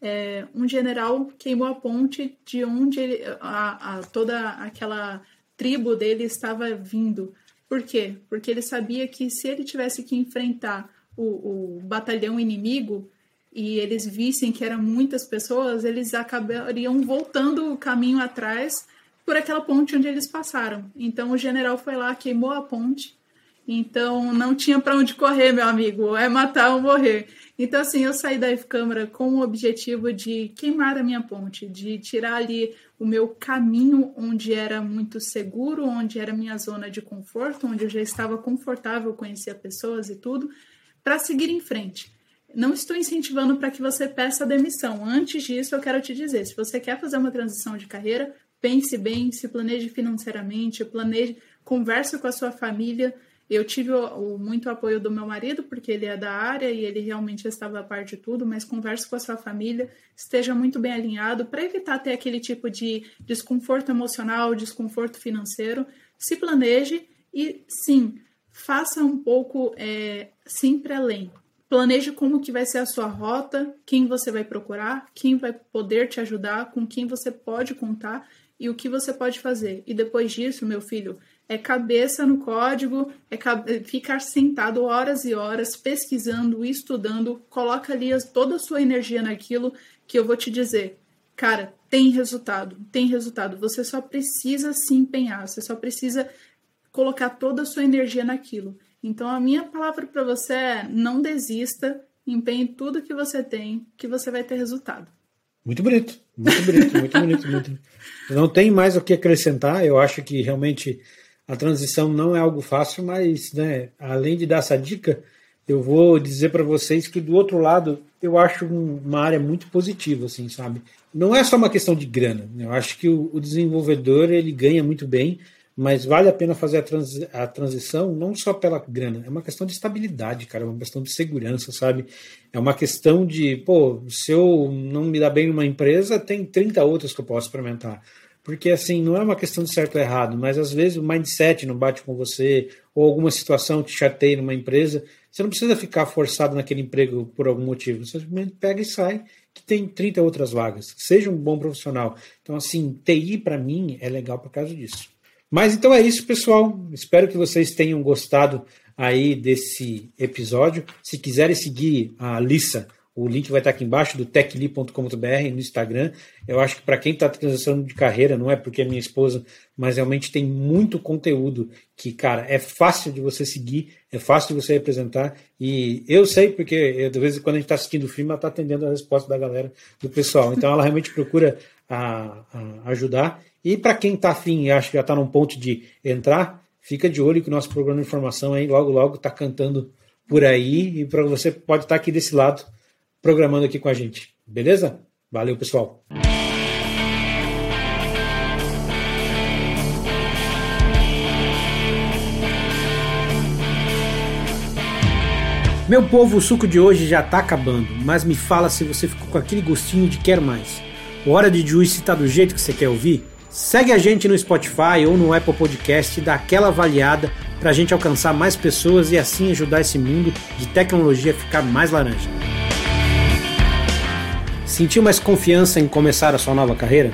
[SPEAKER 2] é, um general queimou a ponte de onde ele, a, a, toda aquela tribo dele estava vindo. Por quê? Porque ele sabia que se ele tivesse que enfrentar o, o batalhão inimigo e eles vissem que eram muitas pessoas, eles acabariam voltando o caminho atrás por aquela ponte onde eles passaram. Então o general foi lá, queimou a ponte. Então não tinha para onde correr, meu amigo, é matar ou morrer. Então, assim, eu saí da F-Câmara com o objetivo de queimar a minha ponte, de tirar ali o meu caminho onde era muito seguro, onde era minha zona de conforto, onde eu já estava confortável, conhecia pessoas e tudo, para seguir em frente. Não estou incentivando para que você peça demissão. Antes disso, eu quero te dizer: se você quer fazer uma transição de carreira, pense bem, se planeje financeiramente, planeje, converse com a sua família eu tive o, o, muito apoio do meu marido, porque ele é da área e ele realmente estava a par de tudo, mas converse com a sua família, esteja muito bem alinhado para evitar ter aquele tipo de desconforto emocional, desconforto financeiro. Se planeje e, sim, faça um pouco é, sempre além. Planeje como que vai ser a sua rota, quem você vai procurar, quem vai poder te ajudar, com quem você pode contar e o que você pode fazer. E depois disso, meu filho, é cabeça no código, é, é ficar sentado horas e horas pesquisando, estudando, coloca ali toda a sua energia naquilo que eu vou te dizer. Cara, tem resultado, tem resultado. Você só precisa se empenhar, você só precisa colocar toda a sua energia naquilo. Então a minha palavra para você é: não desista, empenhe tudo que você tem, que você vai ter resultado.
[SPEAKER 1] Muito bonito, muito bonito, muito bonito, muito. [laughs] Não tem mais o que acrescentar. Eu acho que realmente a transição não é algo fácil, mas né, além de dar essa dica, eu vou dizer para vocês que do outro lado eu acho uma área muito positiva, assim, sabe? Não é só uma questão de grana. Né? Eu acho que o, o desenvolvedor ele ganha muito bem, mas vale a pena fazer a, a, transição não só pela grana, é uma questão de estabilidade, cara, é uma questão de segurança, sabe? É uma questão de, pô, se eu não me dá bem numa empresa, tem 30 outras que eu posso experimentar. Porque, assim, não é uma questão de certo ou errado, mas às vezes o mindset não bate com você, ou alguma situação te chateia numa empresa, você não precisa ficar forçado naquele emprego por algum motivo. Você simplesmente pega e sai, que tem 30 outras vagas. Seja um bom profissional. Então, assim, TI para mim é legal por causa disso. Mas então é isso, pessoal. Espero que vocês tenham gostado aí desse episódio. Se quiserem seguir a Lissa, o link vai estar aqui embaixo do techly.com.br no Instagram. Eu acho que para quem está transição de carreira, não é porque é minha esposa, mas realmente tem muito conteúdo que, cara, é fácil de você seguir, é fácil de você representar. E eu sei porque, eu, de vez em quando a gente está assistindo o filme, ela está atendendo a resposta da galera, do pessoal. Então ela realmente procura a, a ajudar. E para quem está afim e acha que já está num ponto de entrar, fica de olho que o nosso programa de informação aí logo, logo está cantando por aí. E para você pode estar tá aqui desse lado programando aqui com a gente. Beleza? Valeu, pessoal. Meu povo, o suco de hoje já tá acabando, mas me fala se você ficou com aquele gostinho de quer mais. O Hora de Juice tá do jeito que você quer ouvir? Segue a gente no Spotify ou no Apple Podcast e dá aquela avaliada para a gente alcançar mais pessoas e assim ajudar esse mundo de tecnologia a ficar mais laranja. Sentiu mais confiança em começar a sua nova carreira?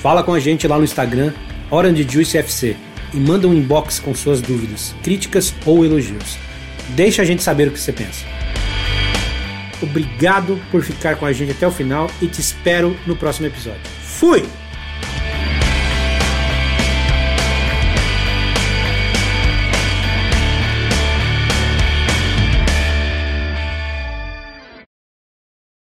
[SPEAKER 1] Fala com a gente lá no Instagram, OrangeJuiceFC, e manda um inbox com suas dúvidas, críticas ou elogios. Deixa a gente saber o que você pensa. Obrigado por ficar com a gente até o final e te espero no próximo episódio. Fui!